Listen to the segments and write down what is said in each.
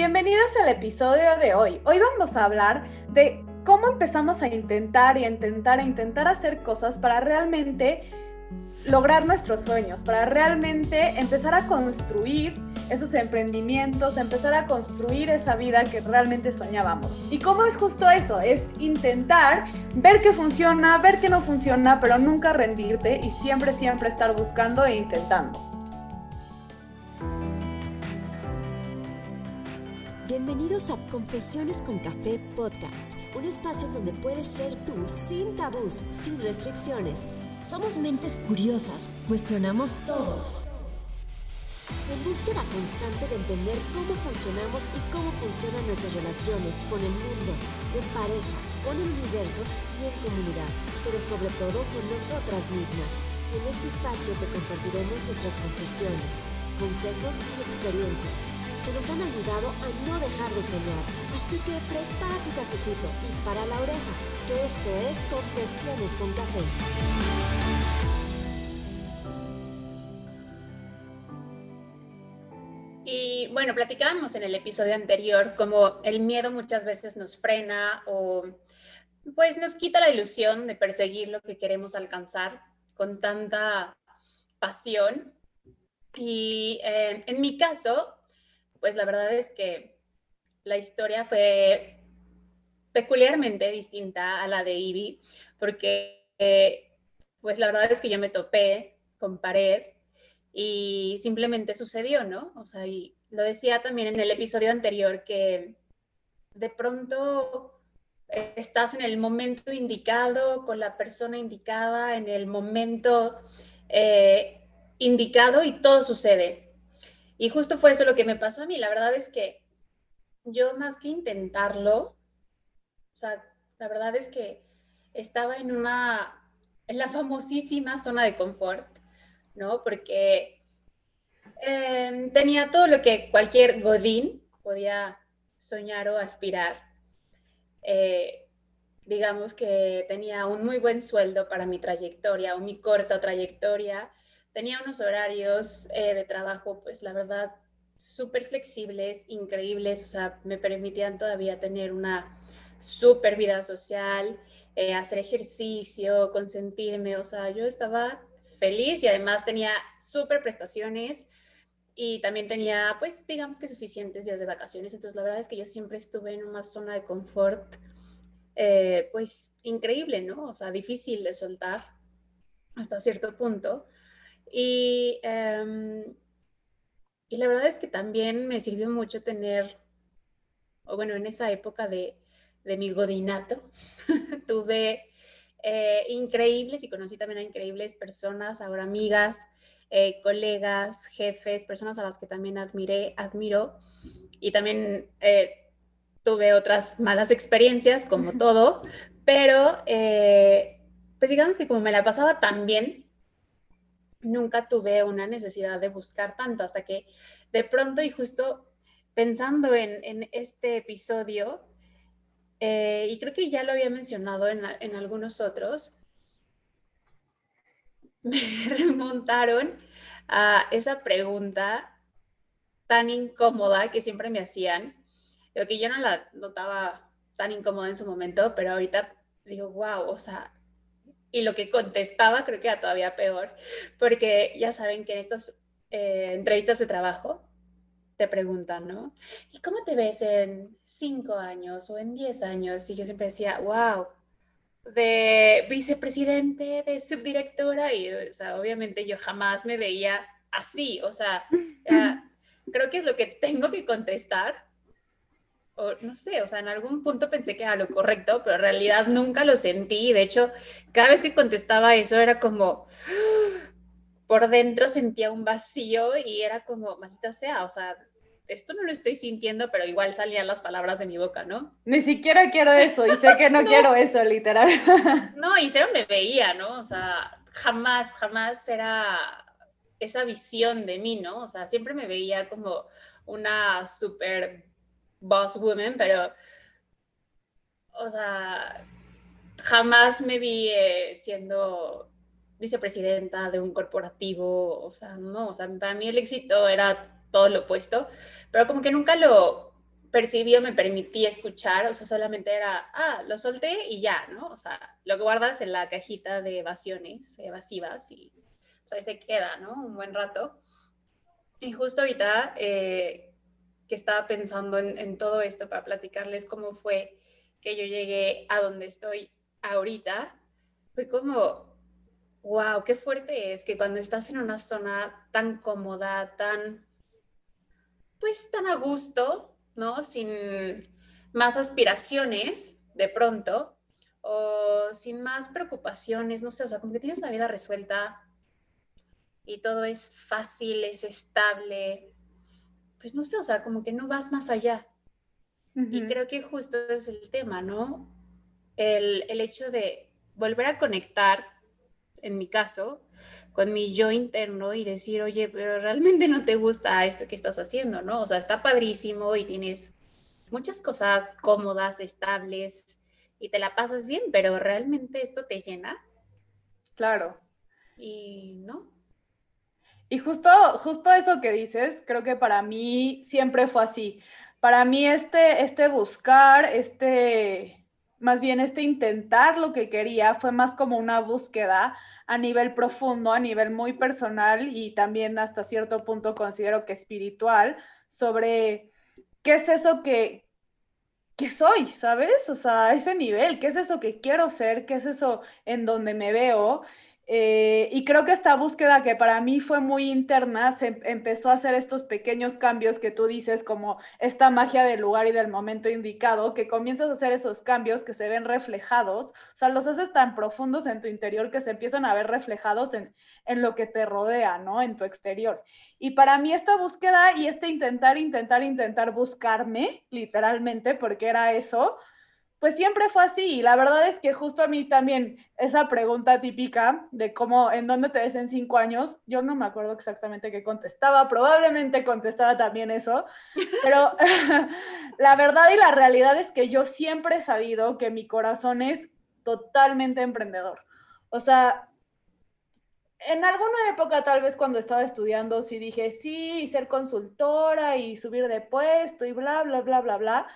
Bienvenidos al episodio de hoy. Hoy vamos a hablar de cómo empezamos a intentar y a intentar a intentar hacer cosas para realmente lograr nuestros sueños, para realmente empezar a construir esos emprendimientos, empezar a construir esa vida que realmente soñábamos. ¿Y cómo es justo eso? Es intentar ver qué funciona, ver qué no funciona, pero nunca rendirte y siempre, siempre estar buscando e intentando. Bienvenidos a Confesiones con Café Podcast, un espacio donde puedes ser tú sin tabús, sin restricciones. Somos mentes curiosas, cuestionamos todo. En búsqueda constante de entender cómo funcionamos y cómo funcionan nuestras relaciones con el mundo, en pareja, con el universo y en comunidad, pero sobre todo con nosotras mismas. En este espacio te compartiremos nuestras confesiones, consejos y experiencias nos han ayudado a no dejar de soñar. Así que prepara tu cafecito y para la oreja, que esto es Confesiones con Café. Y bueno, platicábamos en el episodio anterior cómo el miedo muchas veces nos frena o pues nos quita la ilusión de perseguir lo que queremos alcanzar con tanta pasión. Y eh, en mi caso, pues la verdad es que la historia fue peculiarmente distinta a la de Ivy, porque pues la verdad es que yo me topé con pared y simplemente sucedió, ¿no? O sea, y lo decía también en el episodio anterior que de pronto estás en el momento indicado, con la persona indicada, en el momento eh, indicado y todo sucede. Y justo fue eso lo que me pasó a mí. La verdad es que yo más que intentarlo, o sea, la verdad es que estaba en una, en la famosísima zona de confort, ¿no? Porque em, tenía todo lo que cualquier godín podía soñar o aspirar. Eh, digamos que tenía un muy buen sueldo para mi trayectoria o mi corta trayectoria tenía unos horarios eh, de trabajo, pues la verdad, súper flexibles, increíbles, o sea, me permitían todavía tener una súper vida social, eh, hacer ejercicio, consentirme, o sea, yo estaba feliz y además tenía súper prestaciones y también tenía, pues, digamos que suficientes días de vacaciones, entonces la verdad es que yo siempre estuve en una zona de confort, eh, pues, increíble, ¿no? O sea, difícil de soltar hasta cierto punto. Y, em, y la verdad es que también me sirvió mucho tener, o bueno, en esa época de, de mi godinato, tuve eh, increíbles y conocí también a increíbles personas, ahora amigas, eh, colegas, jefes, personas a las que también admiré, admiro. Y también eh, tuve otras malas experiencias, como todo, pero pues digamos que como me la pasaba tan bien, nunca tuve una necesidad de buscar tanto hasta que de pronto y justo pensando en, este episodio, eh, y creo que ya lo había mencionado en, en algunos otros, me remontaron a esa pregunta tan incómoda que siempre me hacían, lo que yo no la notaba tan incómoda en su momento, pero ahorita digo, wow, o sea, y lo que contestaba creo que era todavía peor, porque ya saben que en estas eh, entrevistas de trabajo te preguntan, ¿no? ¿Y cómo te ves en cinco años o en diez años? Y yo siempre decía, wow, de vicepresidente, de subdirectora, y o sea, obviamente yo jamás me veía así, o sea, creo que es lo que tengo que contestar no sé, o sea, en algún punto pensé que era lo correcto, pero en realidad nunca lo sentí. De hecho, cada vez que contestaba eso era como, por dentro sentía un vacío y era como, maldita sea, o sea, esto no lo estoy sintiendo, pero igual salían las palabras de mi boca, ¿no? Ni siquiera quiero eso y sé que no, quiero eso, literal. no, y cero me veía, ¿no? O sea, jamás, jamás era esa visión de mí, ¿no? O sea, siempre me veía como una súper boss woman, pero, o sea, jamás me vi eh, siendo vicepresidenta de un corporativo, o sea, no, o sea, para mí el éxito era todo lo opuesto, pero como que nunca lo, percibí o me permití escuchar, o sea, solamente era, ah, lo solté y ya, ¿no? O sea, lo guardas en la cajita de evasiones evasivas y pues, ahí se queda, ¿no? Un buen rato. Y justo ahorita eh, que estaba pensando en, todo esto para platicarles cómo fue que yo llegué a donde estoy ahorita, fue como, wow, qué fuerte es que cuando estás en una zona tan cómoda, tan, pues tan a gusto, ¿no? Sin más aspiraciones de pronto o sin más preocupaciones, no sé, o sea, como que tienes la vida resuelta y todo es fácil, es estable, pues no sé, o sea, como que no vas más allá. Y creo que justo es el tema, ¿no? El, el hecho de volver a conectar, en mi caso, con mi yo interno y decir, oye, pero realmente no te gusta esto que estás haciendo, ¿no? O sea, está padrísimo y tienes muchas cosas cómodas, estables y te la pasas bien, pero realmente esto te llena. Claro. Y no. Y justo, justo eso que dices, creo que para mí siempre fue así. Para mí este, este buscar, este, más bien este intentar lo que quería fue más como una búsqueda a nivel profundo, a nivel muy personal y también hasta cierto punto considero que espiritual sobre qué es eso que, que soy, ¿sabes? O sea, ese nivel, qué es eso que quiero ser, qué es eso en donde me veo eh, y creo que esta búsqueda que para mí fue muy interna, se em, empezó a hacer estos pequeños cambios que tú dices, como esta magia del lugar y del momento indicado, que comienzas a hacer esos cambios que se ven reflejados, o sea, los haces tan profundos en tu interior que se empiezan a ver reflejados en, en lo que te rodea, ¿no? En tu exterior. Y para mí esta búsqueda y este intentar, intentar, intentar buscarme, literalmente, porque era eso, pues siempre fue así. Y la verdad es que justo a mí también esa pregunta típica de cómo, en dónde te ves en cinco años, yo no me acuerdo exactamente qué contestaba, probablemente contestaba también eso, pero la verdad y la realidad es que yo siempre he sabido que mi corazón es totalmente emprendedor. O sea, en alguna época, tal vez cuando estaba estudiando, sí dije, sí, ser consultora y subir de puesto y bla, bla, bla, bla, bla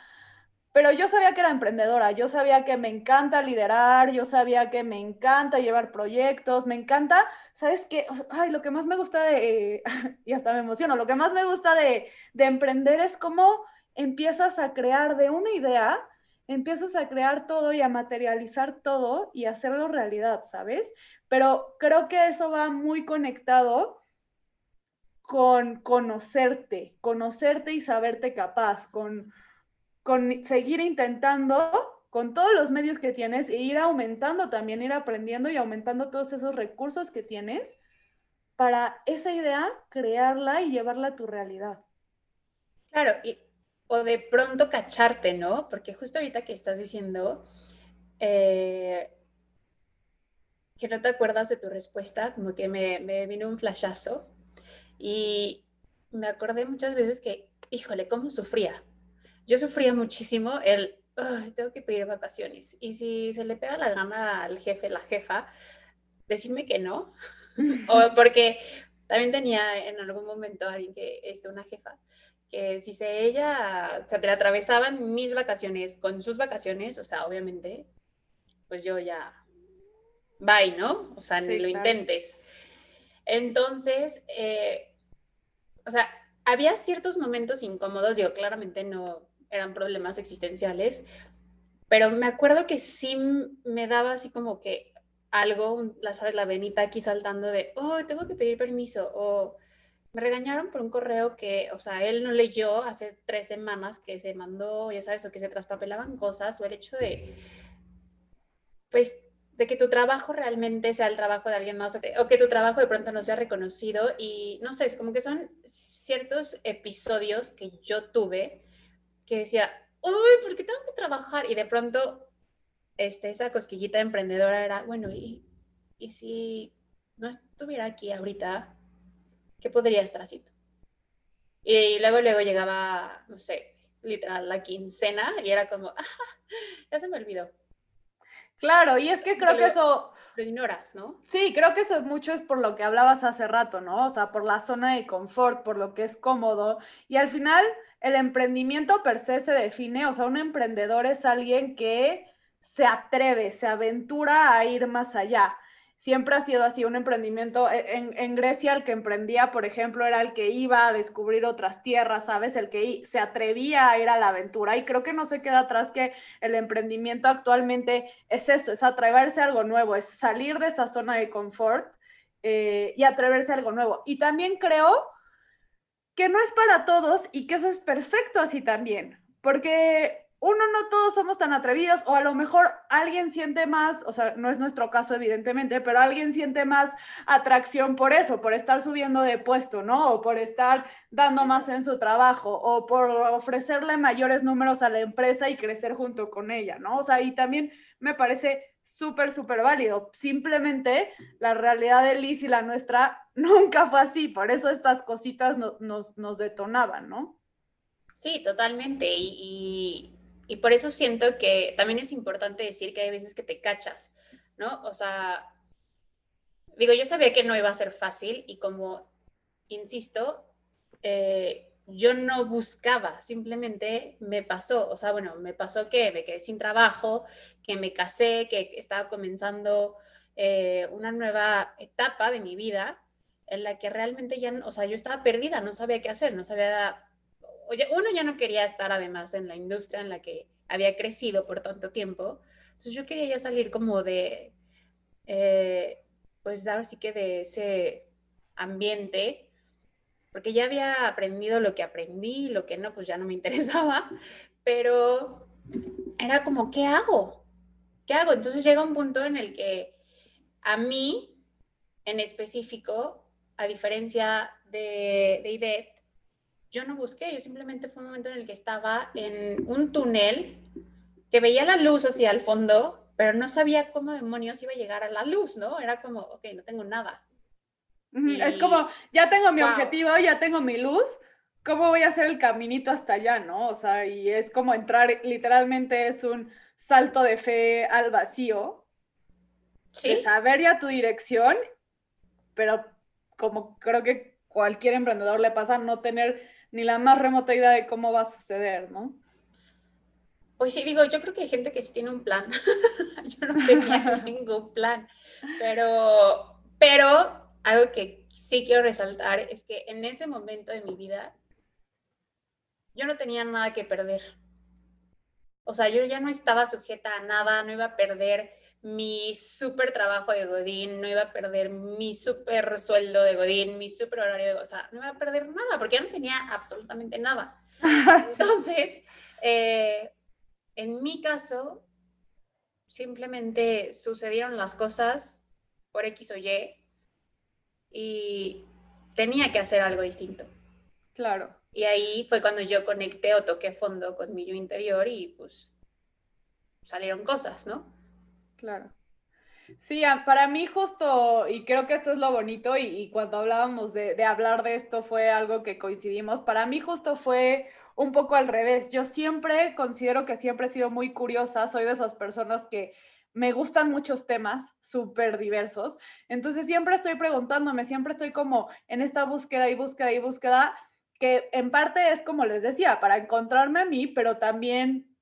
pero yo sabía que era emprendedora, yo sabía que me encanta liderar, yo sabía que me encanta llevar proyectos, me encanta, ¿sabes qué? Ay, lo que más me gusta de, y hasta me emociono, lo que más me gusta de, de emprender es cómo empiezas a crear de una idea, empiezas a crear todo y a materializar todo y hacerlo realidad, ¿sabes? Pero creo que eso va muy conectado con conocerte, conocerte y saberte capaz, con con seguir intentando con todos los medios que tienes e ir aumentando también, ir aprendiendo y aumentando todos esos recursos que tienes para esa idea crearla y llevarla a tu realidad. Claro, y, o de pronto cacharte, ¿no? Porque justo ahorita que estás diciendo eh, que no te acuerdas de tu respuesta, como que me, me vino un flashazo y me acordé muchas veces que, híjole, cómo sufría, yo sufría muchísimo el, tengo que pedir vacaciones. Y si se le pega la gana al jefe, la jefa, decirme que no. o porque también tenía en algún momento alguien que, este, una jefa, que si se ella, o sea, te atravesaban mis vacaciones con sus vacaciones, o sea, obviamente, pues yo ya, bye, ¿no? O sea, ni lo intentes. Entonces, eh, o sea, había ciertos momentos incómodos, digo, claramente no, eran problemas existenciales, pero me acuerdo que sí me daba así como que algo, la sabes, la venita aquí saltando de, oh, tengo que pedir permiso, o me regañaron por un correo que, o sea, él no leyó hace tres semanas que se mandó, ya sabes, o que se traspapelaban cosas, o el hecho de, pues, de que tu trabajo realmente sea el trabajo de alguien más, o que, o que tu trabajo de pronto no sea reconocido, y no sé, es como que son ciertos episodios que yo tuve que decía, uy, ¿por qué tengo que trabajar? Y de pronto, este, esa cosquillita emprendedora era, bueno, ¿y, y si no estuviera aquí ahorita, qué podría estar haciendo? Y luego, luego llegaba, no sé, literal, la quincena y era como, ah, ya se me olvidó. Claro, y es que creo que eso... Lo ignoras, ¿no? Sí, creo que eso mucho es por lo que hablabas hace rato, ¿no? O sea, por la zona de confort, por lo que es cómodo. Y al final, el emprendimiento per se se define, o sea, un emprendedor es alguien que se atreve, se aventura a ir más allá. Siempre ha sido así un emprendimiento. E, en, Grecia el que emprendía, por ejemplo, era el que iba a descubrir otras tierras, ¿sabes? El que se atrevía a ir a la aventura. Y creo que no se queda atrás que el emprendimiento actualmente es eso, es atreverse a algo nuevo, es salir de esa zona de confort eh, y atreverse a algo nuevo. Y también creo que no es para todos y que eso es perfecto así también, porque uno, no todos somos tan atrevidos, o a lo mejor alguien siente más, o sea, no es nuestro caso evidentemente, pero alguien siente más atracción por eso, por estar subiendo de puesto, ¿no? O por estar dando más en su trabajo, o por ofrecerle mayores números a la empresa y crecer junto con ella, ¿no? O sea, y también me parece súper, súper válido. Simplemente la realidad de Liz y la nuestra nunca fue así, por eso estas cositas nos, nos detonaban, ¿no? Sí, totalmente. Y, y por eso siento que también es importante decir que hay veces que te cachas, ¿no? O sea, digo, yo sabía que no iba a ser fácil y como, insisto, eh, yo no buscaba, simplemente me pasó, o sea, bueno, me pasó que me quedé sin trabajo, que me casé, que estaba comenzando eh, una nueva etapa de mi vida en la que realmente ya, o sea, yo estaba perdida, no sabía qué hacer, no sabía uno ya no quería estar además en la industria en la que había crecido por tanto tiempo, entonces yo quería ya salir como de, eh, pues ahora sí que de ese ambiente, porque ya había aprendido lo que aprendí, lo que no, pues ya no me interesaba, pero era como, ¿qué hago? ¿Qué hago? Entonces llega un punto en el que a mí, en específico, a diferencia de, de Ivette, yo no busqué, yo simplemente fue un momento en el que estaba en un túnel que veía la luz hacia el fondo, pero no sabía cómo demonios iba a llegar a la luz, ¿no? Era como, ok, no tengo nada. Es como, ya tengo mi objetivo, ya tengo mi luz, ¿cómo voy a hacer el caminito hasta allá, no? O sea, y es como entrar, literalmente es un salto de fe al vacío. Sí. De saber ya tu dirección, pero como creo que cualquier emprendedor le pasa, no tener ni la más remota idea de cómo va a suceder, ¿no? Pues sí, digo, yo creo que hay gente que sí tiene un plan. yo no tenía ningún plan, pero, pero algo que sí quiero resaltar es que en ese momento de mi vida yo no tenía nada que perder. O sea, yo ya no estaba sujeta a nada, no iba a perder mi súper trabajo de Godín, no iba a perder mi súper sueldo de Godín, mi súper horario de... O sea, no iba a perder nada porque ya no tenía absolutamente nada. Entonces, eh, en mi caso, simplemente sucedieron las cosas por X o Y y tenía que hacer algo distinto. Claro. Y ahí fue cuando yo conecté o toqué fondo con mi yo interior y pues salieron cosas, ¿no? Claro. Sí, para mí justo, y creo que esto es lo bonito, y, cuando hablábamos de, de, hablar de esto fue algo que coincidimos, para mí justo fue un poco al revés. Yo siempre considero que siempre he sido muy curiosa, soy de esas personas que me gustan muchos temas súper diversos, entonces siempre estoy preguntándome, siempre estoy como en esta búsqueda y búsqueda y búsqueda, que en parte es como les decía, para encontrarme a mí, pero también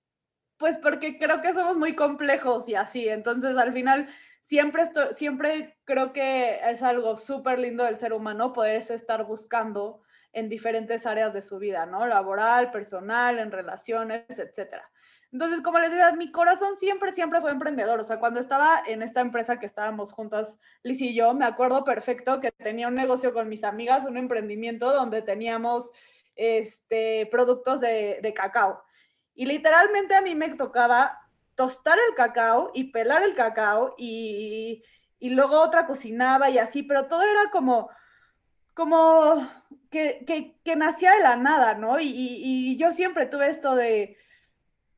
pues porque creo que somos muy complejos y así, entonces al final siempre, estoy, siempre creo que es algo súper lindo del ser humano poderse estar buscando en diferentes áreas de su vida, ¿no? Laboral, personal, en relaciones, etcétera. Entonces, como les decía, mi corazón siempre, siempre fue emprendedor. O sea, cuando estaba en esta empresa que estábamos juntas, Liz y yo, me acuerdo perfecto que tenía un negocio con mis amigas, un emprendimiento donde teníamos este, productos de, cacao. Y literalmente a mí me tocaba tostar el cacao y pelar el cacao y, y luego otra cocinaba y así, pero todo era como, como que, que, nacía de la nada, ¿no? Y, y, yo siempre tuve esto de,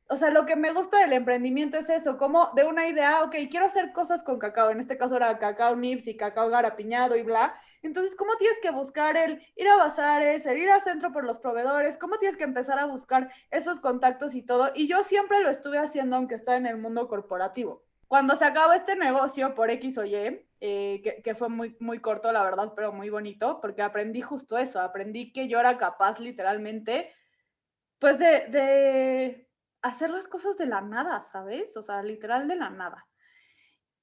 o sea, lo que me gusta del emprendimiento es eso, como de una idea, ok, quiero hacer cosas con cacao, en este caso era cacao nips y cacao garapiñado y bla, entonces, ¿cómo tienes que buscar el ir a bazares, el ir al centro por los proveedores? ¿Cómo tienes que empezar a buscar esos contactos y todo? Y yo siempre lo estuve haciendo, aunque estaba en el mundo corporativo. Cuando se acabó este negocio por X o Y, eh, que, que, fue muy, muy corto, la verdad, pero muy bonito, porque aprendí justo eso, aprendí que yo era capaz literalmente pues de, de hacer las cosas de la nada, ¿sabes? O sea, literal de la nada.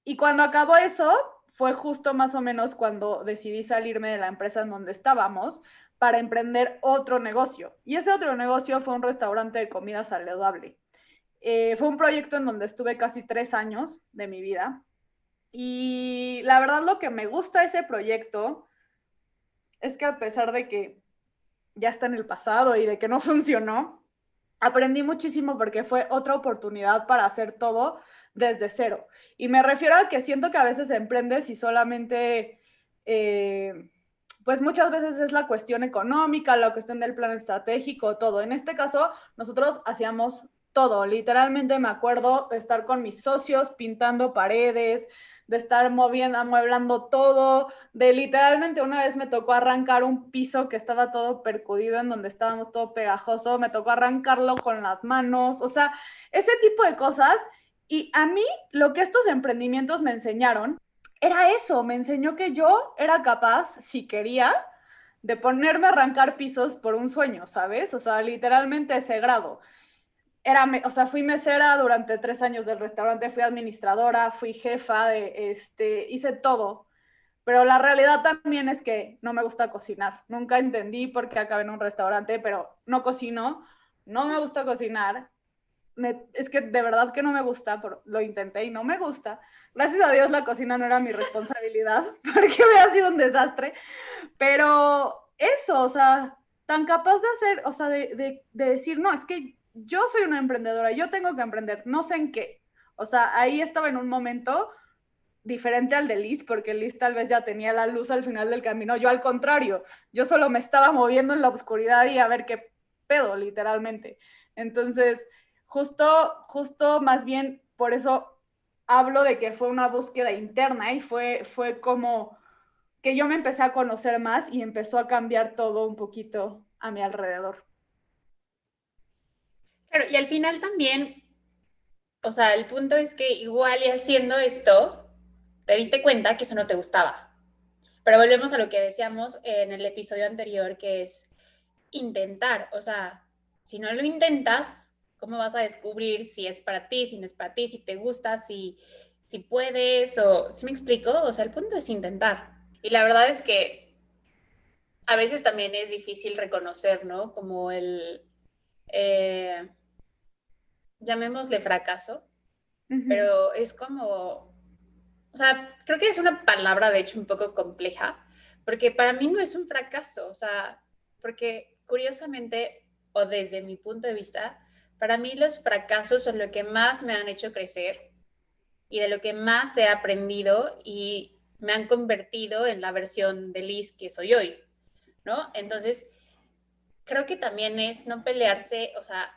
Y cuando acabó eso, fue justo más o menos cuando decidí salirme de la empresa en donde estábamos para emprender otro negocio. Y ese otro negocio fue un restaurante de comida saludable. Eh, fue un proyecto en donde estuve casi tres años de mi vida. Y la verdad lo que me gusta de ese proyecto es que a pesar de que ya está en el pasado y de que no funcionó, aprendí muchísimo porque fue otra oportunidad para hacer todo desde cero. Y me refiero a que siento que a veces emprendes y solamente, eh, pues muchas veces es la cuestión económica, la cuestión del plan estratégico, todo. En este caso, nosotros hacíamos todo. Literalmente me acuerdo de estar con mis socios pintando paredes, de estar moviendo, amueblando todo, de literalmente una vez me tocó arrancar un piso que estaba todo percudido, en donde estábamos todo pegajoso, me tocó arrancarlo con las manos, o sea, ese tipo de cosas. Y a mí lo que estos emprendimientos me enseñaron era eso, me enseñó que yo era capaz, si quería, de ponerme a arrancar pisos por un sueño, ¿sabes? O sea, literalmente ese grado era, o sea, fui mesera durante tres años del restaurante, fui administradora, fui jefa, de, este, hice todo. Pero la realidad también es que no me gusta cocinar. Nunca entendí por qué acabé en un restaurante, pero no cocino, no me gusta cocinar. es que de verdad que no me gusta, lo intenté y no me gusta. Gracias a Dios la cocina no era mi responsabilidad, porque hubiera sido un desastre. Pero eso, o sea, tan capaz de hacer, o sea, de, de decir, no, es que yo soy una emprendedora, yo tengo que emprender, no sé en qué. O sea, ahí estaba en un momento diferente al de Liz, porque Liz tal vez ya tenía la luz al final del camino. Yo al contrario, yo solo me estaba moviendo en la oscuridad y a ver qué pedo, literalmente. Entonces, justo, justo más bien por eso hablo de que fue una búsqueda interna y fue, fue como que yo me empecé a conocer más y empezó a cambiar todo un poquito a mi alrededor. Claro, y al final también, o sea, el punto es que igual y haciendo esto, te diste cuenta que eso no te gustaba. Pero volvemos a lo que decíamos en el episodio anterior, que es intentar, o sea, si no lo intentas, ¿cómo vas a descubrir si es para ti, si no es para ti, si te gusta, si, si puedes, o si me explico? O sea, el punto es intentar. Y la verdad es que a veces también es difícil reconocer, ¿no? Como el... Eh, llamémosle fracaso, pero es como, o sea, creo que es una palabra de hecho un poco compleja, porque para mí no es un fracaso, o sea, porque curiosamente, o desde mi punto de vista, para mí los fracasos son lo que más me han hecho crecer y de lo que más he aprendido y me han convertido en la versión de Liz que soy hoy, ¿no? Entonces, creo que también es no pelearse, o sea,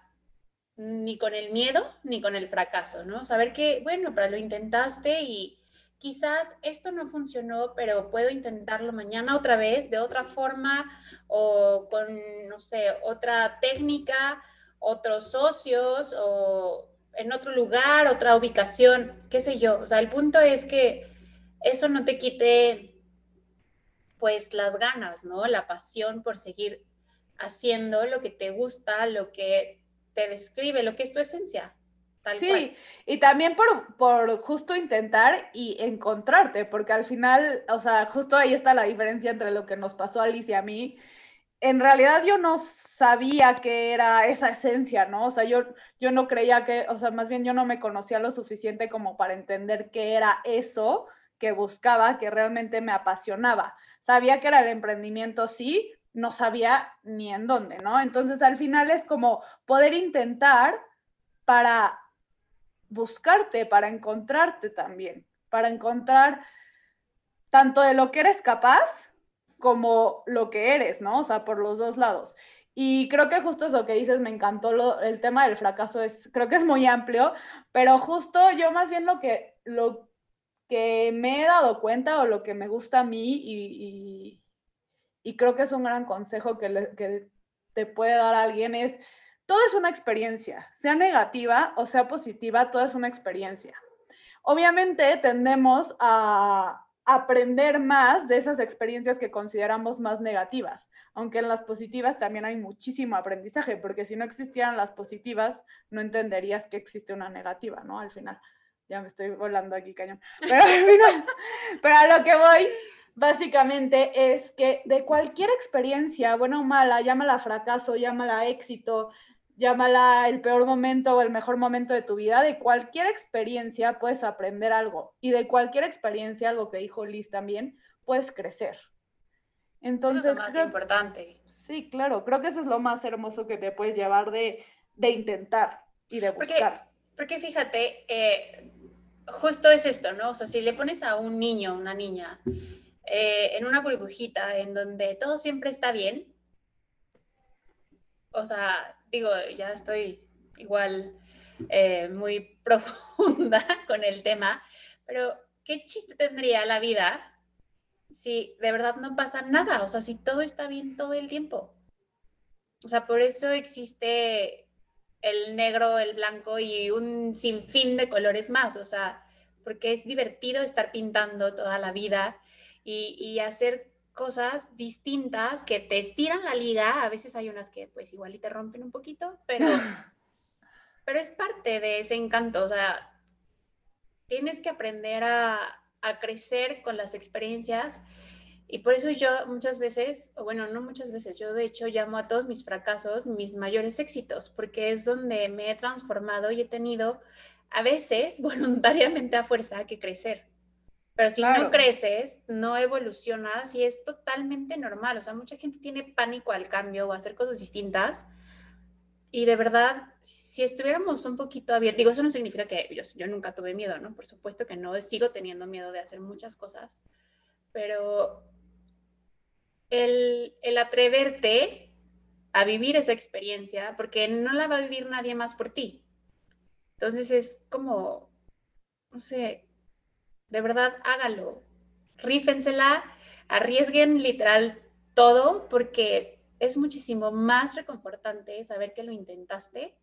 ni con el miedo ni con el fracaso, ¿no? Saber que, bueno, pero lo intentaste y quizás esto no funcionó, pero puedo intentarlo mañana otra vez, de otra forma o con, no sé, otra técnica, otros socios o en otro lugar, otra ubicación, qué sé yo. O sea, el punto es que eso no te quite pues las ganas, ¿no? La pasión por seguir haciendo lo que te gusta, lo que te describe lo que es tu esencia. Tal sí, y también por, por justo intentar y encontrarte, porque al final, o sea, justo ahí está la diferencia entre lo que nos pasó a Alice y a mí. En realidad yo no sabía que era esa esencia, ¿no? O sea, yo, yo no creía que, o sea, más bien yo no me conocía lo suficiente como para entender qué era eso que buscaba, que realmente me apasionaba. Sabía que era el emprendimiento, sí, no sabía ni en dónde, ¿no? Entonces al final es como poder intentar para buscarte, para encontrarte también, para encontrar tanto de lo que eres capaz como lo que eres, ¿no? O sea, por los dos lados. Y creo que justo es lo que dices, me encantó el tema del fracaso, es, creo que es muy amplio, pero justo yo más bien lo que, lo que me he dado cuenta o lo que me gusta a mí y creo que es un gran consejo que, te puede dar alguien, es, todo es una experiencia, sea negativa o sea positiva, todo es una experiencia. Obviamente tendemos a, aprender más de esas experiencias que consideramos más negativas, aunque en las positivas también hay muchísimo aprendizaje, porque si no existieran las positivas, no entenderías que existe una negativa, ¿no? Al final, ya me estoy volando aquí, cañón. Pero al final, pero a lo que voy, básicamente, es que de cualquier experiencia, buena o mala, llámala fracaso, llámala éxito, llámala el peor momento o el mejor momento de tu vida, de cualquier experiencia puedes aprender algo y de cualquier experiencia, algo que dijo Liz también, puedes crecer. Entonces, eso es lo más importante. Sí, claro, creo que eso es lo más hermoso que te puedes llevar de, de intentar y de buscar. Porque, fíjate, eh, justo es esto, ¿no? O sea, si le pones a un niño, una niña, eh, en una burbujita en donde todo siempre está bien, o sea, digo, ya estoy igual eh, muy profunda con el tema, pero ¿qué chiste tendría la vida si de verdad no pasa nada? O sea, si todo está bien todo el tiempo. O sea, por eso existe el negro, el blanco y un sinfín de colores más. O sea, porque es divertido estar pintando toda la vida y, y hacer cosas distintas que te estiran la liga. A veces hay unas que pues igual y te rompen un poquito, pero, pero es parte de ese encanto. O sea, tienes que aprender a, a crecer con las experiencias. Y por eso yo muchas veces, o bueno, no muchas veces, yo de hecho llamo a todos mis fracasos mis mayores éxitos, porque es donde me he transformado y he tenido a veces voluntariamente a fuerza que crecer. Pero si no creces, no evolucionas y es totalmente normal. O sea, mucha gente tiene pánico al cambio o a hacer cosas distintas. Y de verdad, si estuviéramos un poquito abiertos, digo, eso no significa que yo, yo nunca tuve miedo, ¿no? Por supuesto que no, sigo teniendo miedo de hacer muchas cosas, pero el, el atreverte a vivir esa experiencia, porque no la va a vivir nadie más por ti. Entonces es como, no sé, de verdad hágalo. Rífensela, arriesguen literal todo porque es muchísimo más reconfortante saber que lo intentaste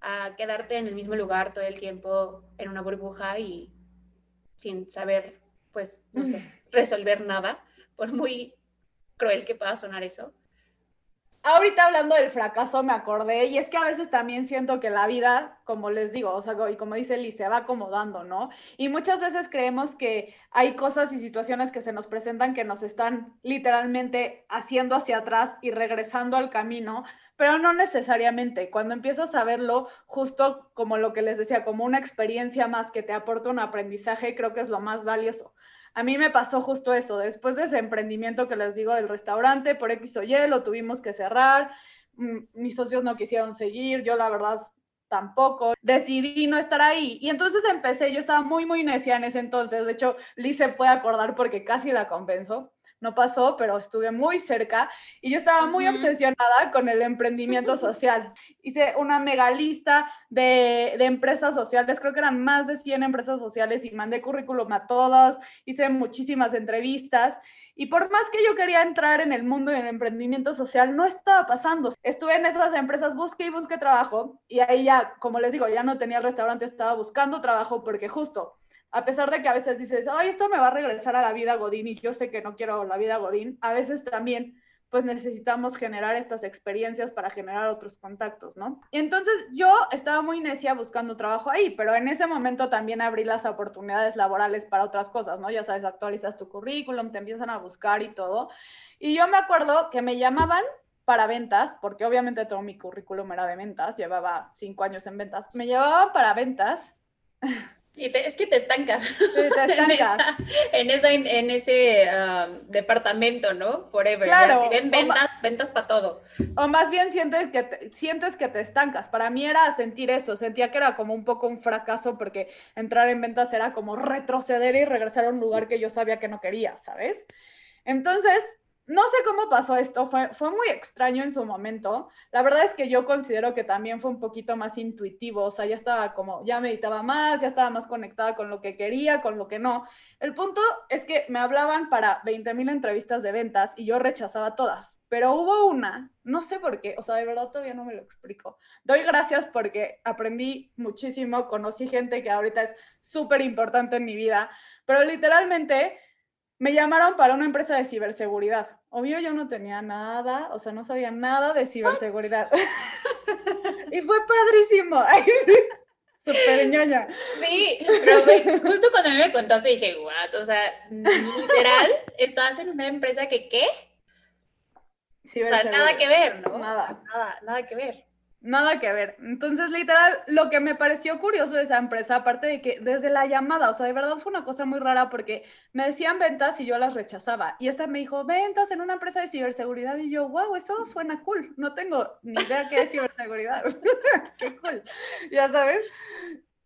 a quedarte en el mismo lugar todo el tiempo en una burbuja y sin saber, pues, no sé, mm. resolver nada, por muy cruel que pueda sonar eso ahorita hablando del fracaso me acordé y es que a veces también siento que la vida, como les digo, o sea, y como dice Liz, se va acomodando, ¿no? Y muchas veces creemos que hay cosas y situaciones que se nos presentan que nos están literalmente haciendo hacia atrás y regresando al camino, pero no necesariamente. Cuando empiezas a verlo justo como lo que les decía, como una experiencia más que te aporta un aprendizaje, creo que es lo más valioso. A mí me pasó justo eso, después de ese emprendimiento que les digo del restaurante, por X o Y, lo tuvimos que cerrar, mm, mis socios no quisieron seguir, yo la verdad tampoco, decidí no estar ahí. Y entonces empecé, yo estaba muy, muy necia en ese entonces, de hecho, Liz se puede acordar porque casi la compensó no pasó, pero estuve muy cerca y yo estaba muy obsesionada con el emprendimiento social. Hice una mega lista de, de, empresas sociales, creo que eran más de 100 empresas sociales y mandé currículum a todas, hice muchísimas entrevistas y por más que yo quería entrar en el mundo del emprendimiento social, no estaba pasando. Estuve en esas empresas, busqué y busqué trabajo y ahí ya, como les digo, ya no tenía el restaurante, estaba buscando trabajo porque justo a pesar de que a veces dices, ay, esto me va a regresar a la vida Godín y yo sé que no quiero la vida Godín, a veces también pues necesitamos generar estas experiencias para generar otros contactos, ¿no? Y entonces yo estaba muy necia buscando trabajo ahí, pero en ese momento también abrí las oportunidades laborales para otras cosas, ¿no? Ya sabes, actualizas tu currículum, te empiezan a buscar y todo. Y yo me acuerdo que me llamaban para ventas, porque obviamente todo mi currículum era de ventas, llevaba cinco años en ventas, me llevaban para ventas Y es que te estancas, en, esa, en, ese um, departamento, ¿no? Forever. Claro, si ven ventas, ventas para todo. O más bien sientes que, te, sientes que te estancas. Para mí era sentir eso, sentía que era como un poco un fracaso porque entrar en ventas era como retroceder y regresar a un lugar que yo sabía que no quería, ¿sabes? Entonces, no sé cómo pasó esto, fue, fue muy extraño en su momento. La verdad es que yo considero que también fue un poquito más intuitivo, o sea, ya estaba como, ya meditaba más, ya estaba más conectada con lo que quería, con lo que no. El punto es que me hablaban para 20 mil entrevistas de ventas y yo rechazaba todas, pero hubo una, no sé por qué, o sea, de verdad todavía no me lo explico. Doy gracias porque aprendí muchísimo, conocí gente que ahorita es súper importante en mi vida, pero literalmente me llamaron para una empresa de ciberseguridad. Obvio, yo no tenía nada, o sea, no sabía nada de ciberseguridad. y fue padrísimo. Súper ñoña. Sí, pero justo cuando a mí me contaste dije, what, o sea, literal, estabas en una empresa que, ¿qué? o sea, nada que ver, ¿no? Nada. Nada, nada que ver. Nada que ver. Entonces, literal, lo que me pareció curioso de esa empresa, aparte de que desde la llamada, o sea, de verdad fue una cosa muy rara porque me decían ventas y yo las rechazaba. Y esta me dijo, ventas en una empresa de ciberseguridad. Y yo, wow, eso suena cool. No tengo ni idea qué es ciberseguridad. qué cool. Ya sabes.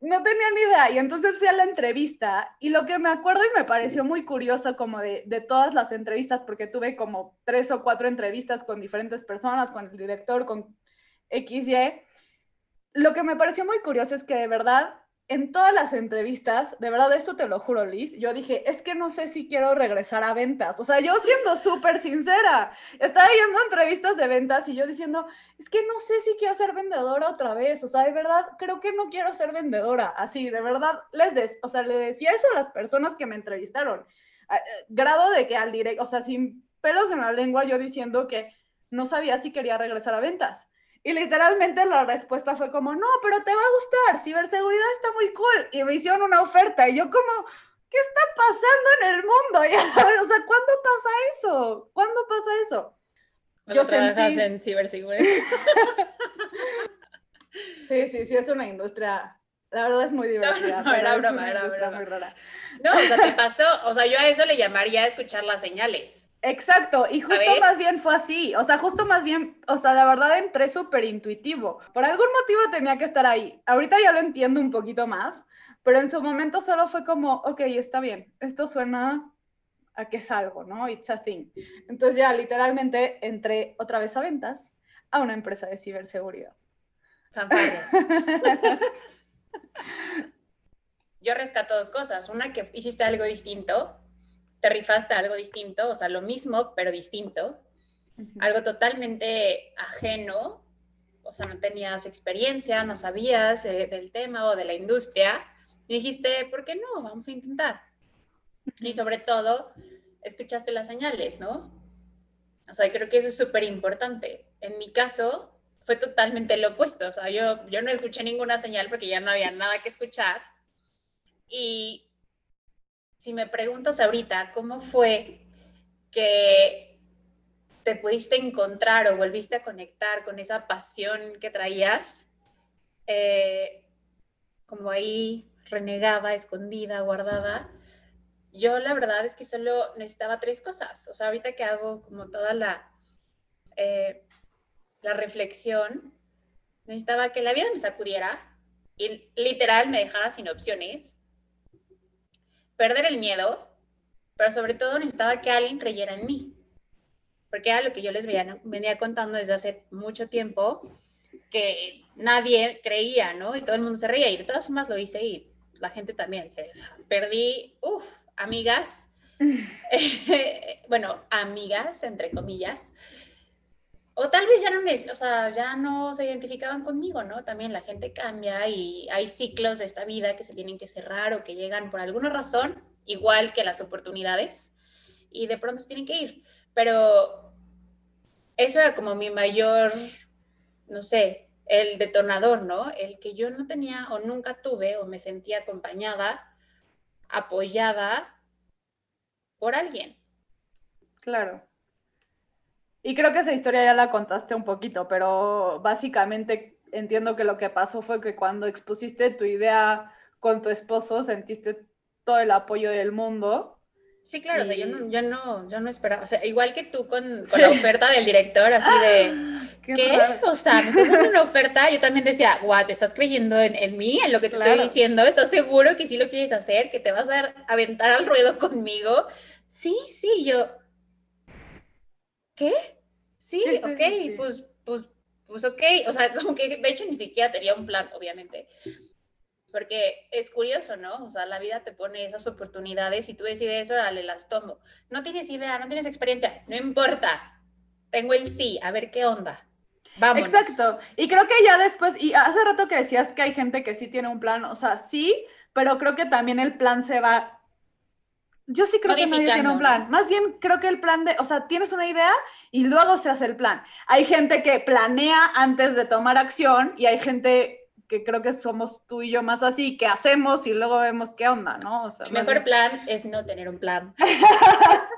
No tenía ni idea. Y entonces fui a la entrevista y lo que me acuerdo y me pareció muy curioso como de, de todas las entrevistas, porque tuve como tres o cuatro entrevistas con diferentes personas, con el director, con XY. Lo que me pareció muy curioso es que de verdad, en todas las entrevistas, de verdad, esto te lo juro, Liz, yo dije, es que no sé si quiero regresar a ventas. O sea, yo siendo súper sincera, estaba yendo a entrevistas de ventas y yo diciendo, es que no sé si quiero ser vendedora otra vez. O sea, de verdad, creo que no quiero ser vendedora. Así, de verdad, les des o sea, le decía eso a las personas que me entrevistaron. Eh, grado de que al directo, o sea, sin pelos en la lengua, yo diciendo que no sabía si quería regresar a ventas. Y literalmente la respuesta fue como, no, pero te va a gustar, ciberseguridad está muy cool. Y me hicieron una oferta y yo como, ¿qué está pasando en el mundo? Ya sabes, o sea, ¿cuándo pasa eso? ¿Cuándo pasa eso? yo trabajas en ciberseguridad. sí, sí, sí, es una industria la verdad es muy divertida. No, era broma, era broma. Muy rara. No, o sea, te pasó, o sea, yo a eso le llamaría escuchar las señales. Exacto, y justo más bien fue así, o sea, justo más bien, o sea, de verdad entré súper intuitivo. Por algún motivo tenía que estar ahí. Ahorita ya lo entiendo un poquito más, pero en su momento solo fue como, ok, está bien, esto suena a que es algo, ¿no? It's a thing. Entonces ya literalmente entré otra vez a ventas a una empresa de ciberseguridad. Yo rescato dos cosas. Una, que hiciste algo distinto te rifaste algo distinto, o sea, lo mismo, pero distinto, algo totalmente ajeno, o sea, no tenías experiencia, no sabías eh, del tema o de la industria, y dijiste, ¿por qué no? Vamos a intentar. Y sobre todo, escuchaste las señales, ¿no? O sea, creo que eso es súper importante. En mi caso, fue totalmente lo opuesto. O sea, yo, yo no escuché ninguna señal porque ya no había nada que escuchar. Y si me preguntas ahorita cómo fue que te pudiste encontrar o volviste a conectar con esa pasión que traías, eh, como ahí renegada, escondida, guardada, yo la verdad es que solo necesitaba tres cosas. O sea, ahorita que hago como toda la, eh, la reflexión, necesitaba que la vida me sacudiera y literal me dejara sin opciones perder el miedo, pero sobre todo necesitaba que alguien creyera en mí, porque era lo que yo les venía, contando desde hace mucho tiempo, que nadie creía, ¿no? Y todo el mundo se reía, y de todas formas lo hice y la gente también, se, perdí, uff, amigas, bueno, amigas, entre comillas, o tal vez ya no, o sea, ya no se identificaban conmigo, ¿no? También la gente cambia y hay ciclos de esta vida que se tienen que cerrar o que llegan por alguna razón, igual que las oportunidades, y de pronto se tienen que ir. Pero eso era como mi mayor, no sé, el detonador, ¿no? El que yo no tenía o nunca tuve o me sentía acompañada, apoyada por alguien. Claro. Y creo que esa historia ya la contaste un poquito, pero básicamente entiendo que lo que pasó fue que cuando expusiste tu idea con tu esposo, sentiste todo el apoyo del mundo. Sí, claro, o sea, yo no, yo no, yo no esperaba, o sea, igual que tú con, con la oferta del director, así de, ¿qué? O sea, me estás dando una oferta, yo también decía, guau, te estás creyendo en, en, mí, en lo que te estoy diciendo, ¿estás seguro que sí lo quieres hacer, que te vas a aventar al ruedo conmigo? Sí, sí, yo, ¿qué? Sí, ok, pues, pues, pues ok, o sea, como que de hecho ni siquiera tenía un plan, obviamente, porque es curioso, ¿no? O sea, la vida te pone esas oportunidades y tú decides, órale, las tomo. No tienes idea, no tienes experiencia, no importa, tengo el sí, a ver qué onda. Vamos. Exacto. Y creo que ya después, y hace rato que decías que hay gente que sí tiene un plan, o sea, sí, pero creo que también el plan se va Yo sí creo que nadie tiene un plan. Más bien creo que el plan de, o sea, tienes una idea y luego se hace el plan. Hay gente que planea antes de tomar acción y hay gente que creo que somos tú y yo más así, que hacemos y luego vemos qué onda, ¿no? O sea, el mejor plan es no tener un plan.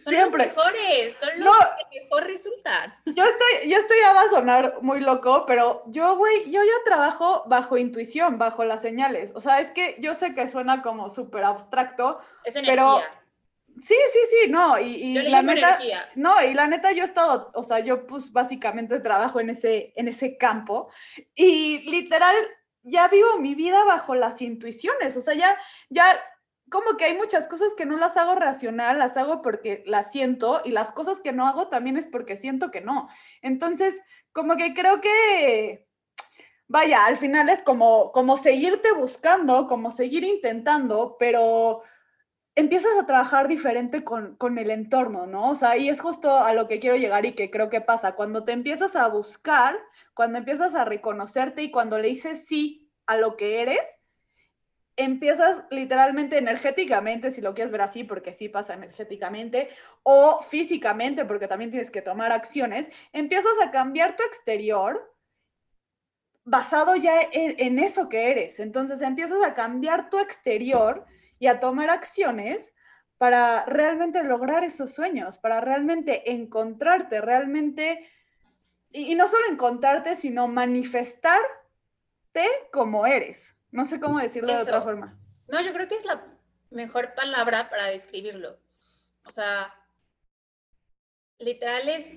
son Siempre. los mejores, son los que mejor resultan. Yo estoy, yo estoy a sonar muy loco, pero yo, güey, yo ya trabajo bajo intuición, bajo las señales. O sea, es que yo sé que suena como súper abstracto. Es energía. Pero Sí, sí, sí, no, y, la neta, no, y la neta yo he estado, o sea, yo pues básicamente trabajo en ese, en ese campo y literal ya vivo mi vida bajo las intuiciones, o sea, ya, ya como que hay muchas cosas que no las hago racional, las hago porque las siento y las cosas que no hago también es porque siento que no. Entonces, como que creo que, vaya, al final es como, como seguirte buscando, como seguir intentando, pero empiezas a trabajar diferente con, con, el entorno, ¿no? O sea, y es justo a lo que quiero llegar y que creo que pasa. Cuando te empiezas a buscar, cuando empiezas a reconocerte y cuando le dices sí a lo que eres, empiezas literalmente energéticamente, si lo quieres ver así, porque sí pasa energéticamente, o físicamente, porque también tienes que tomar acciones, empiezas a cambiar tu exterior basado ya en, eso que eres. Entonces empiezas a cambiar tu exterior y a tomar acciones para realmente lograr esos sueños, para realmente encontrarte, realmente, y, no solo encontrarte, sino manifestarte como eres. No sé cómo decirlo de otra forma. No, yo creo que es la mejor palabra para describirlo. O sea, literal es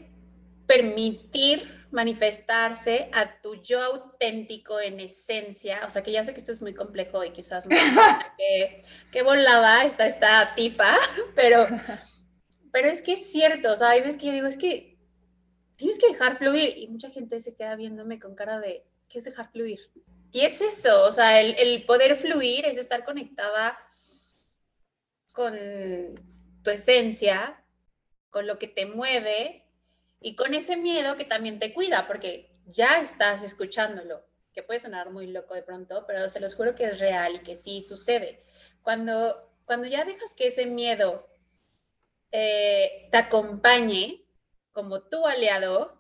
permitir manifestarse a tu yo auténtico en esencia, o sea que ya sé que esto es muy complejo y quizás no, que, está esta tipa, pero, pero es que es cierto, o sea, hay veces que yo digo, es que tienes que dejar fluir y mucha gente se queda viéndome con cara de, ¿qué es dejar fluir? Y es eso, o sea, el, poder fluir es estar conectada con tu esencia, con lo que te mueve y con ese miedo que también te cuida, porque ya estás escuchándolo, que puede sonar muy loco de pronto, pero se los juro que es real y que sí sucede. Cuando, cuando ya dejas que ese miedo eh, te acompañe como tu aliado,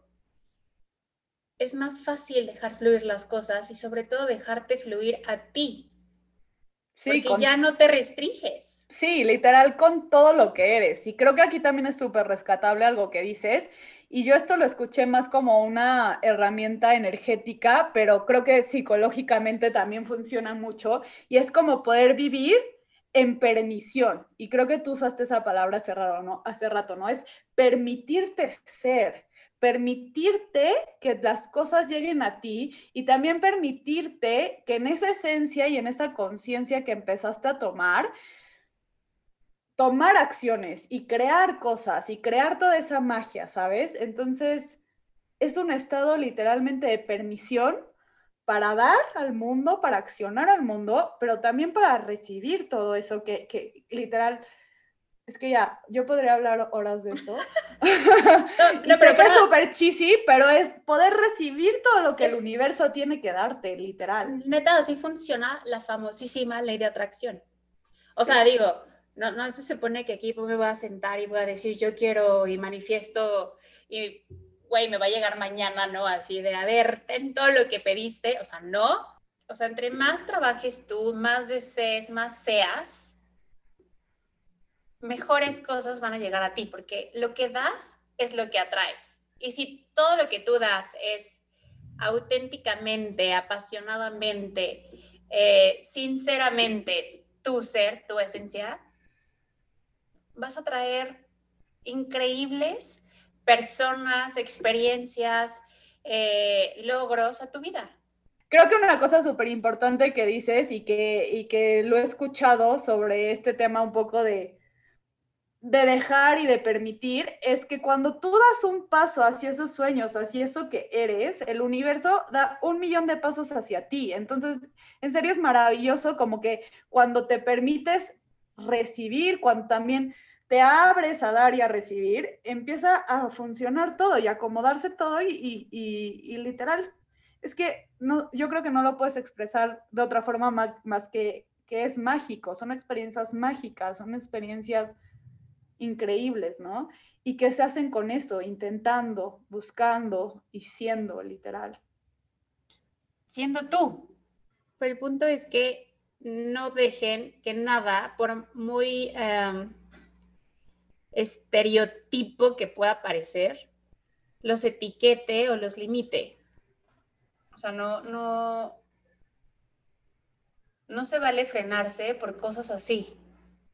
es más fácil dejar fluir las cosas y sobre todo dejarte fluir a ti. Sí, porque ya no te restringes. Sí, literal con todo lo que eres. Y creo que aquí también es súper rescatable algo que dices, y yo esto lo escuché más como una herramienta energética, pero creo que psicológicamente también funciona mucho y es como poder vivir en permisión. Y creo que tú usaste esa palabra hace rato, ¿no? Hace rato, ¿no? Es permitirte ser, permitirte que las cosas lleguen a ti y también permitirte que en esa esencia y en esa conciencia que empezaste a tomar, tomar acciones y crear cosas y crear toda esa magia, ¿sabes? Entonces, es un estado literalmente de permisión para dar al mundo, para accionar al mundo, pero también para recibir todo eso que, que literal, es que ya, yo podría hablar horas de esto. no, pero es súper cheesy, pero es poder recibir todo lo que el universo tiene que darte, literal. Neta, así funciona la famosísima ley de atracción. O sea, digo, no, no se supone que aquí me voy a sentar y voy a decir yo quiero y manifiesto y, güey, me va a llegar mañana, ¿no? Así de, a ver, ten todo lo que pediste, o sea, no. O sea, entre más trabajes tú, más desees, más seas, mejores cosas van a llegar a ti, porque lo que das es lo que atraes. Y si todo lo que tú das es auténticamente, apasionadamente, eh, sinceramente tu ser, tu esencia, vas a traer increíbles personas, experiencias, eh, logros a tu vida. Creo que una cosa súper importante que dices y que, y que lo he escuchado sobre este tema un poco de, de dejar y de permitir es que cuando tú das un paso hacia esos sueños, hacia eso que eres, el universo da un millón de pasos hacia ti. Entonces, en serio es maravilloso como que cuando te permites recibir, cuando también te abres a dar y a recibir, empieza a funcionar todo y acomodarse todo y, literal. Es que no, yo creo que no lo puedes expresar de otra forma más, que, que es mágico, son experiencias mágicas, son experiencias increíbles, ¿no? Y que se hacen con eso, intentando, buscando y siendo literal. Siendo tú. Pero el punto es que no dejen que nada, por muy em, estereotipo que pueda parecer, los etiquete o los limite. O sea, no, no, no se vale frenarse por cosas así.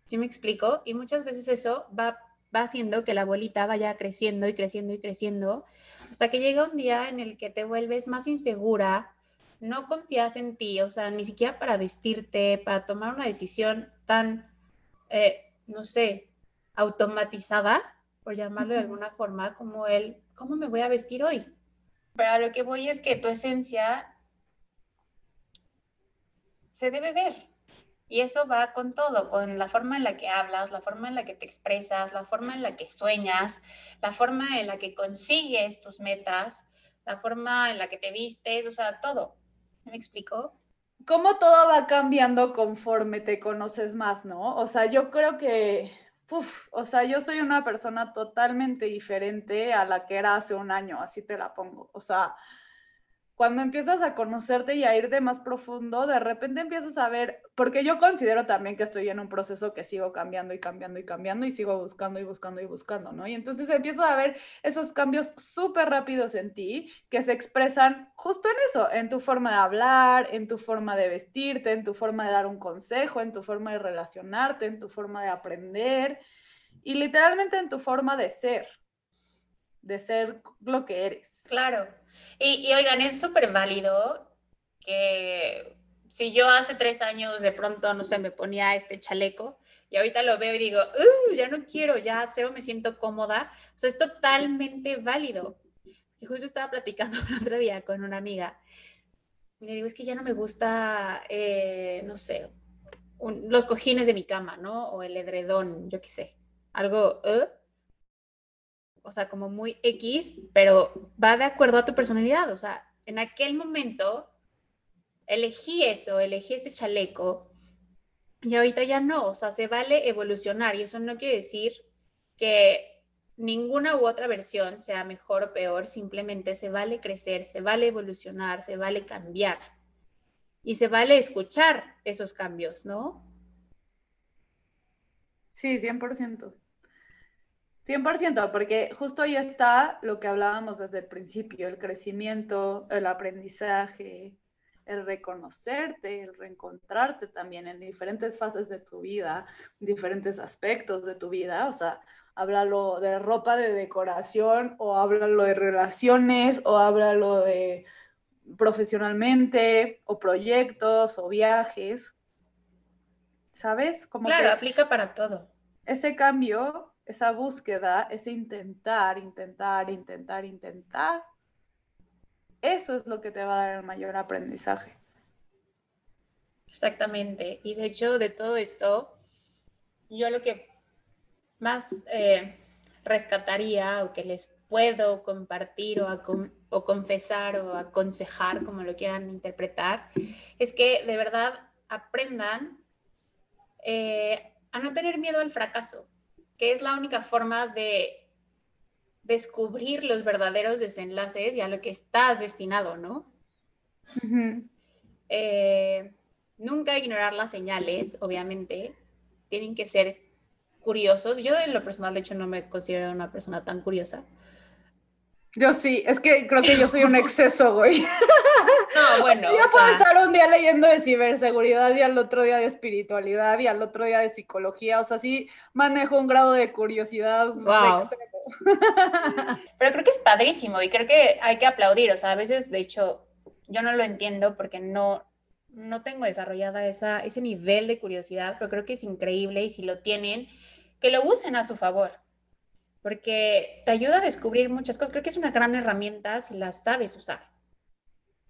¿Sí me explico? Y muchas veces eso va, va haciendo que la bolita vaya creciendo y creciendo y creciendo hasta que llega un día en el que te vuelves más insegura, no confías en ti, o sea, ni siquiera para vestirte, para tomar una decisión tan, eh, no sé, automatizada, por llamarlo de alguna forma, como el, ¿cómo me voy a vestir hoy? Pero a lo que voy es que tu esencia se debe ver. Y eso va con todo, con la forma en la que hablas, la forma en la que te expresas, la forma en la que sueñas, la forma en la que consigues tus metas, la forma en la que te vistes, o sea, todo. ¿Me explico? Cómo todo va cambiando conforme te conoces más, ¿no? O sea, yo creo que, o sea, yo soy una persona totalmente diferente a la que era hace un año, así te la pongo. O sea, cuando empiezas a conocerte y a ir de más profundo, de repente empiezas a ver, porque yo considero también que estoy en un proceso que sigo cambiando y cambiando y cambiando y sigo buscando y buscando y buscando, ¿no? Y entonces empiezas a ver esos cambios súper rápidos en ti que se expresan justo en eso, en tu forma de hablar, en tu forma de vestirte, en tu forma de dar un consejo, en tu forma de relacionarte, en tu forma de aprender y literalmente en tu forma de ser, de ser lo que eres. Claro. Y, oigan, es súper válido que si yo hace tres años de pronto, no sé, me ponía este chaleco y ahorita lo veo y digo, ya no quiero, ya cero me siento cómoda. O sea, es totalmente válido. Y justo estaba platicando el otro día con una amiga y le digo, es que ya no me gusta, eh, no sé, los cojines de mi cama, ¿no? O el edredón, yo qué sé, algo, ¿eh? O sea, como muy X, pero va de acuerdo a tu personalidad. O sea, en aquel momento elegí eso, elegí este chaleco y ahorita ya no. O sea, se vale evolucionar y eso no quiere decir que ninguna u otra versión sea mejor o peor, simplemente se vale crecer, se vale evolucionar, se vale cambiar y se vale escuchar esos cambios, ¿no? Sí, 100%. 100%, porque justo ahí está lo que hablábamos desde el principio, el crecimiento, el aprendizaje, el reconocerte, el reencontrarte también en diferentes fases de tu vida, diferentes aspectos de tu vida, o sea, háblalo de ropa de decoración o háblalo de relaciones o háblalo de profesionalmente o proyectos o viajes, ¿sabes? Como claro, aplica para todo. Ese cambio esa búsqueda, ese intentar, intentar, intentar, intentar, eso es lo que te va a dar el mayor aprendizaje. Exactamente. Y de hecho, de todo esto, yo lo que más eh, rescataría o que les puedo compartir o, o confesar o aconsejar, como lo quieran interpretar, es que de verdad aprendan eh, a no tener miedo al fracaso que es la única forma de descubrir los verdaderos desenlaces y a lo que estás destinado, ¿no? Eh, nunca ignorar las señales, obviamente. Tienen que ser curiosos. Yo en lo personal, de hecho, no me considero una persona tan curiosa. Yo sí, es que creo que yo soy un exceso, güey. No, bueno. Yo puedo estar un día leyendo de ciberseguridad y al otro día de espiritualidad y al otro día de psicología. O sea, sí manejo un grado de curiosidad wow. Pero creo que es padrísimo y creo que hay que aplaudir. O sea, a veces, de hecho, yo no lo entiendo porque no, no tengo desarrollada esa, ese nivel de curiosidad, pero creo que es increíble y si lo tienen, que lo usen a su favor porque te ayuda a descubrir muchas cosas. Creo que es una gran herramienta si la sabes usar.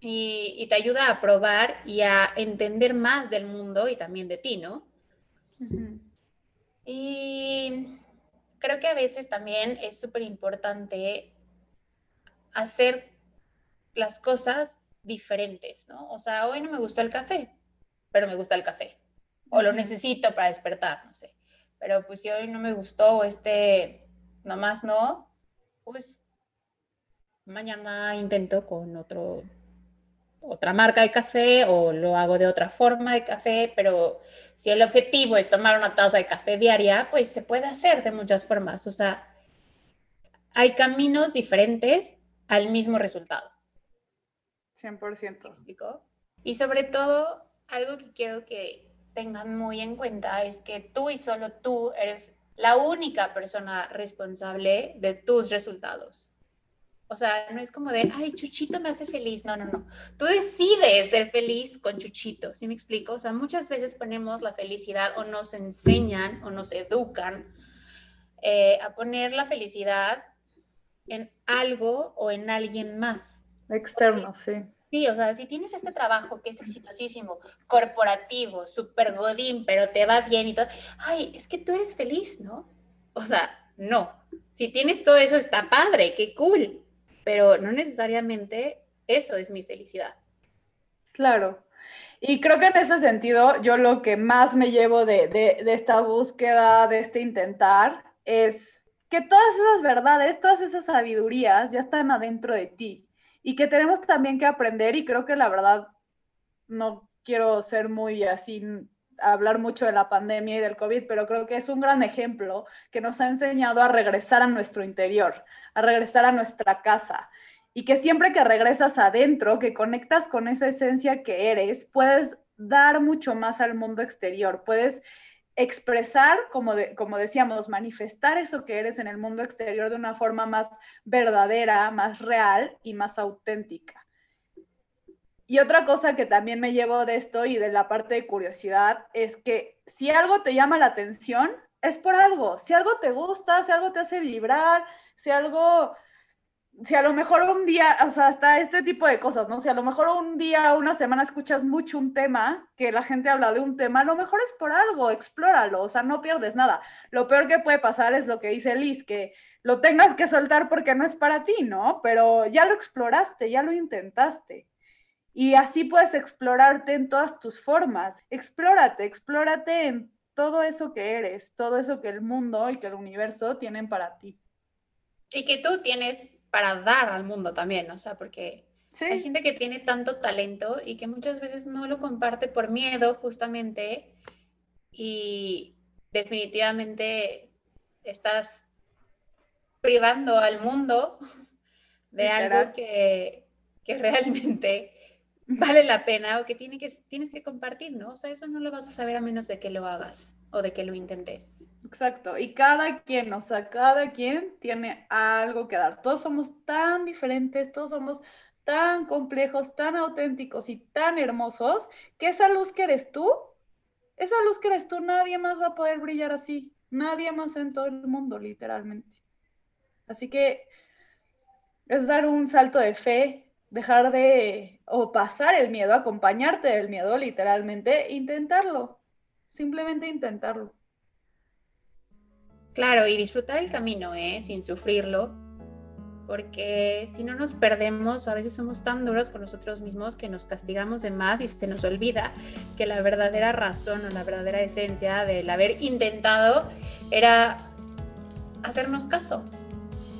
Y, te ayuda a probar y a entender más del mundo y también de ti, ¿no? Y creo que a veces también es súper importante hacer las cosas diferentes, ¿no? O sea, hoy no me gustó el café, pero me gusta el café. o lo necesito para despertar, no sé. Pero pues si hoy no me gustó este, nomás no, pues mañana intento con otro, otra marca de café o lo hago de otra forma de café, pero si el objetivo es tomar una taza de café diaria, pues se puede hacer de muchas formas. O sea, hay caminos diferentes al mismo resultado. 100%. ¿Me explico? Y sobre todo, algo que quiero que tengan muy en cuenta es que tú y solo tú eres la única persona responsable de tus resultados. O sea, no es como de, ay, Chuchito me hace feliz. No, no, no. Tú decides ser feliz con Chuchito, ¿sí me explico? O sea, muchas veces ponemos la felicidad o nos enseñan o nos educan eh, a poner la felicidad en algo o en alguien más. Externo, sí. Sí, o sea, si tienes este trabajo que es exitosísimo, corporativo, súper godín, pero te va bien y todo, ay, es que tú eres feliz, ¿no? O sea, no. Si tienes todo eso, está padre, qué cool pero no necesariamente eso es mi felicidad. Claro. Y creo que en ese sentido, yo lo que más me llevo de, de, esta búsqueda, de este intentar, es que todas esas verdades, todas esas sabidurías ya están adentro de ti y que tenemos también que aprender y creo que la verdad no quiero ser muy así hablar mucho de la pandemia y del COVID, pero creo que es un gran ejemplo que nos ha enseñado a regresar a nuestro interior, a regresar a nuestra casa. Y que siempre que regresas adentro, que conectas con esa esencia que eres, puedes dar mucho más al mundo exterior, puedes expresar, como, como decíamos, manifestar eso que eres en el mundo exterior de una forma más verdadera, más real y más auténtica. Y otra cosa que también me llevo de esto y de la parte de curiosidad es que si algo te llama la atención, es por algo. Si algo te gusta, si algo te hace vibrar, si algo, si a lo mejor un día, o sea, hasta este tipo de cosas, ¿no? Si a lo mejor un día, una semana escuchas mucho un tema, que la gente habla de un tema, a lo mejor es por algo, explóralo, o sea, no pierdes nada. Lo peor que puede pasar es lo que dice Liz, que lo tengas que soltar porque no es para ti, ¿no? Pero ya lo exploraste, ya lo intentaste. Y así puedes explorarte en todas tus formas. Explórate, explórate en todo eso que eres, todo eso que el mundo y que el universo tienen para ti. Y que tú tienes para dar al mundo también, o sea, porque hay gente que tiene tanto talento y que muchas veces no lo comparte por miedo justamente y definitivamente estás privando al mundo de algo que, que realmente vale la pena o que, tiene que tienes que compartir, ¿no? O sea, eso no lo vas a saber a menos de que lo hagas o de que lo intentes. Exacto, y cada quien, o sea, cada quien tiene algo que dar. Todos somos tan diferentes, todos somos tan complejos, tan auténticos y tan hermosos, que esa luz que eres tú, esa luz que eres tú, nadie más va a poder brillar así, nadie más en todo el mundo, literalmente. Así que es dar un salto de fe, dejar de, o pasar el miedo, acompañarte del miedo, literalmente, intentarlo, simplemente intentarlo. Claro, y disfrutar el camino, ¿eh? sin sufrirlo, porque si no nos perdemos, a veces somos tan duros con nosotros mismos que nos castigamos de más y se nos olvida que la verdadera razón o la verdadera esencia del haber intentado era hacernos caso.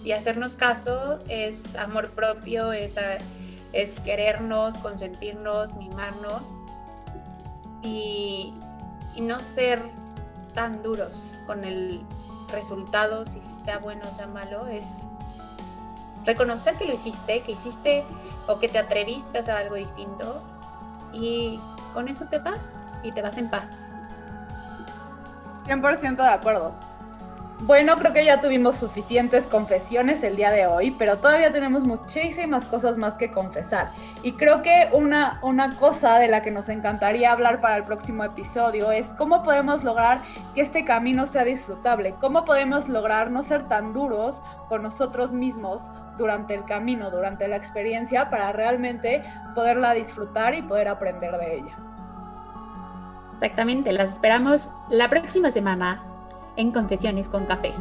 Y hacernos caso es amor propio, es es querernos, consentirnos, mimarnos y, no ser tan duros con el resultado, si sea bueno o sea malo, es reconocer que lo hiciste, que hiciste o que te atreviste a algo distinto y con eso te vas y te vas en paz. 100% de acuerdo. Bueno, creo que ya tuvimos suficientes confesiones el día de hoy, pero todavía tenemos muchísimas cosas más que confesar. Y creo que una, una cosa de la que nos encantaría hablar para el próximo episodio es cómo podemos lograr que este camino sea disfrutable, cómo podemos lograr no ser tan duros con nosotros mismos durante el camino, durante la experiencia, para realmente poderla disfrutar y poder aprender de ella. Exactamente, las esperamos la próxima semana en Confesiones con Café.